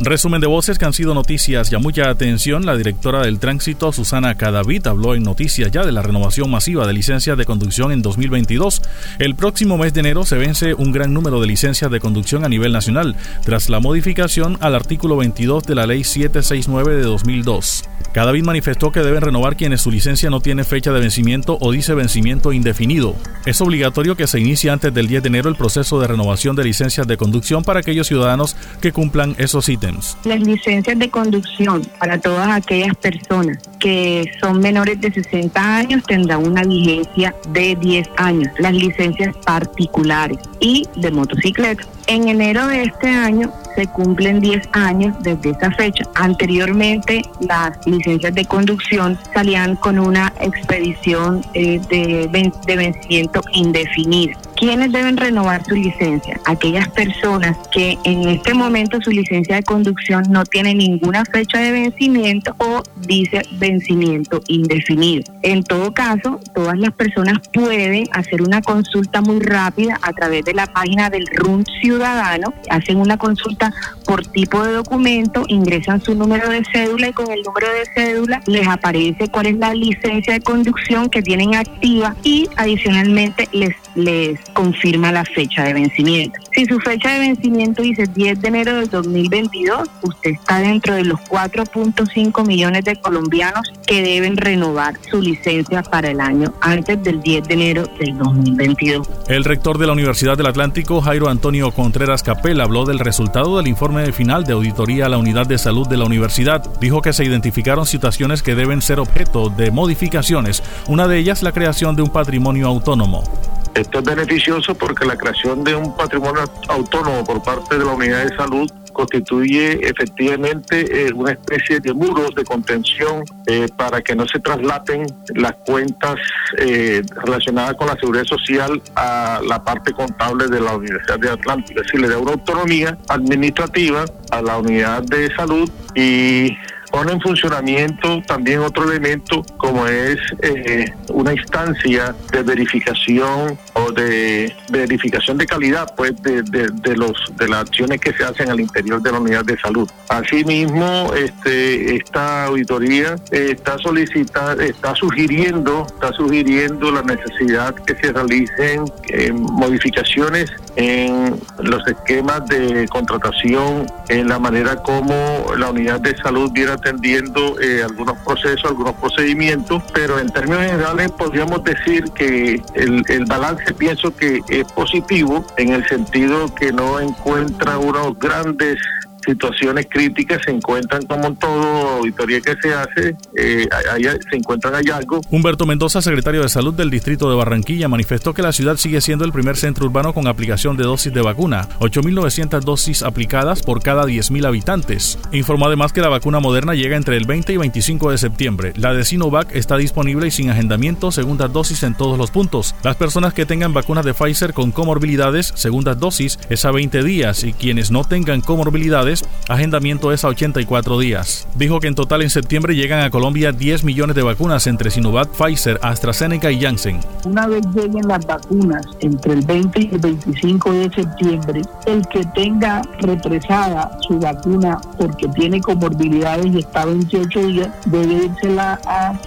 Resumen de voces que han sido noticias y a mucha atención. La directora del tránsito, Susana Cadavid, habló en noticias ya de la renovación masiva de licencias de conducción en 2022. El próximo mes de enero se vence un gran número de licencias de conducción a nivel nacional, tras la modificación al artículo 22 de la Ley 769 de 2002. Cadavid manifestó que deben renovar quienes su licencia no tiene fecha de vencimiento o dice vencimiento indefinido. Es obligatorio que se inicie antes del 10 de enero el proceso de renovación de licencias de conducción para aquellos ciudadanos que cumplan esos ítems. Las licencias de conducción para todas aquellas personas que son menores de 60 años tendrán una vigencia de 10 años. Las licencias particulares y de motocicleta. En enero de este año se cumplen 10 años desde esa fecha. Anteriormente las licencias de conducción salían con una expedición eh, de, de vencimiento indefinido. ¿Quiénes deben renovar su licencia? Aquellas personas que en este momento su licencia de conducción no tiene ninguna fecha de vencimiento o dice vencimiento indefinido. En todo caso, todas las personas pueden hacer una consulta muy rápida a través de la página del RUN Ciudadano, hacen una consulta por tipo de documento, ingresan su número de cédula y con el número de cédula les aparece cuál es la licencia de conducción que tienen activa y adicionalmente les, les confirma la fecha de vencimiento. Si su fecha de vencimiento dice 10 de enero del 2022, usted está dentro de los 4.5 millones de colombianos que deben renovar su licencia para el año antes del 10 de enero del 2022. El rector de la Universidad del Atlántico, Jairo Antonio Contreras Capel, habló del resultado del informe final de auditoría a la unidad de salud de la universidad. Dijo que se identificaron situaciones que deben ser objeto de modificaciones, una de ellas la creación de un patrimonio autónomo. Esto es beneficioso porque la creación de un patrimonio autónomo por parte de la unidad de salud constituye efectivamente eh, una especie de muros de contención eh, para que no se traslapen las cuentas eh, relacionadas con la seguridad social a la parte contable de la Universidad de Atlántico. Es decir, le da una autonomía administrativa a la unidad de salud y pone en funcionamiento también otro elemento como es eh, una instancia de verificación o de, verificación de calidad pues de, de, los de las acciones que se hacen al interior de la unidad de salud. Asimismo, este esta auditoría está solicitando, está sugiriendo, está sugiriendo la necesidad que se realicen eh, modificaciones en los esquemas de contratación, en la manera como la unidad de salud viene atendiendo eh, algunos procesos, algunos procedimientos, pero en términos generales podríamos decir que el, el balance pienso que es positivo en el sentido que no encuentra unos grandes situaciones críticas se encuentran como en todo auditoría que se hace, eh, se encuentran hallazgos. Humberto Mendoza, secretario de Salud del Distrito de Barranquilla, manifestó que la ciudad sigue siendo el primer centro urbano con aplicación de dosis de vacuna, 8.900 dosis aplicadas por cada 10.000 habitantes. Informó además que la vacuna moderna llega entre el 20 y 25 de septiembre. La de Sinovac está disponible y sin agendamiento, segundas dosis en todos los puntos. Las personas que tengan vacunas de Pfizer con comorbilidades, segundas dosis, es a 20 días y quienes no tengan comorbilidades, agendamiento es a 84 días. Dijo que en total en septiembre llegan a Colombia 10 millones de vacunas entre Sinovac, Pfizer, AstraZeneca y Janssen. Una vez lleguen las vacunas entre el 20 y el 25 de septiembre, el que tenga represada su vacuna porque tiene comorbilidades y está 28 días, debe irse a,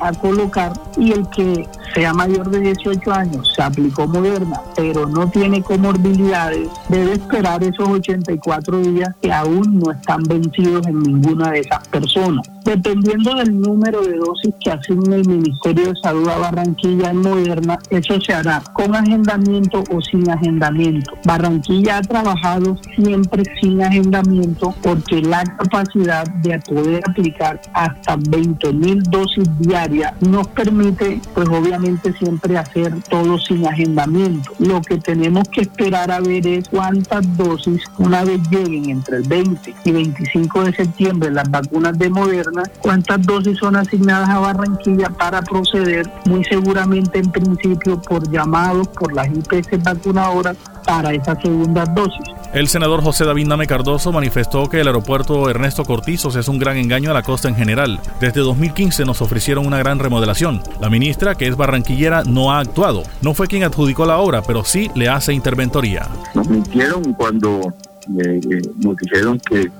a colocar y el que sea mayor de 18 años, se aplicó Moderna, pero no tiene comorbilidades, debe esperar esos 84 días que aún no están vencidos en ninguna de esas personas. Dependiendo del número de dosis que asigne el Ministerio de Salud a Barranquilla en Moderna, eso se hará con agendamiento o sin agendamiento. Barranquilla ha trabajado siempre sin agendamiento porque la capacidad de poder aplicar hasta 20 mil dosis diarias nos permite, pues obviamente siempre hacer todo sin agendamiento. Lo que tenemos que esperar a ver es cuántas dosis, una vez lleguen entre el 20 y 25 de septiembre las vacunas de Moderna, cuántas dosis son asignadas a Barranquilla para proceder, muy seguramente en principio por llamados por las IPS vacunadoras para esa segunda dosis. El senador José David Name Cardoso manifestó que el aeropuerto Ernesto Cortizos es un gran engaño a la costa en general. Desde 2015 nos ofrecieron una gran remodelación. La ministra, que es barranquillera, no ha actuado. No fue quien adjudicó la obra, pero sí le hace interventoría. Nos mintieron cuando nos dijeron que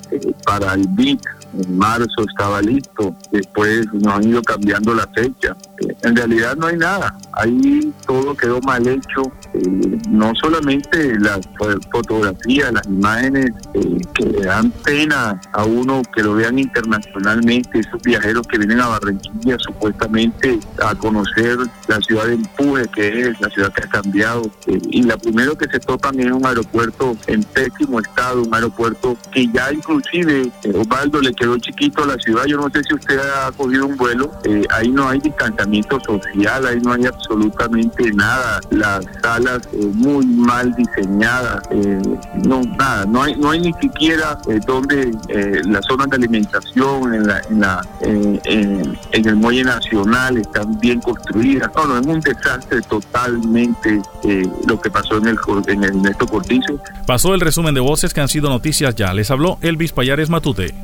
para el BIC en marzo estaba listo, después nos han ido cambiando la fecha. En realidad no hay nada, ahí todo quedó mal hecho, eh, no solamente las fotografías, las imágenes eh, que dan pena a uno que lo vean internacionalmente, esos viajeros que vienen a Barranquilla supuestamente a conocer la ciudad de empuje que es, la ciudad que ha cambiado, eh, y la primero que se topan es un aeropuerto en pésimo estado, un aeropuerto que ya inclusive Osvaldo le quedó chiquito a la ciudad, yo no sé si usted ha cogido un vuelo, ahí no hay distanciamiento social, ahí no hay absolutamente nada, las salas eh, muy mal diseñadas, eh, no nada, no hay, no hay ni siquiera eh, donde las zonas de alimentación en la, en, la en el muelle nacional están bien construidas, no, no, es un desastre totalmente lo que pasó en el, en el Cortizo. Pasó el resumen de voces que han sido noticias ya, les habló Elvis Payares Matute.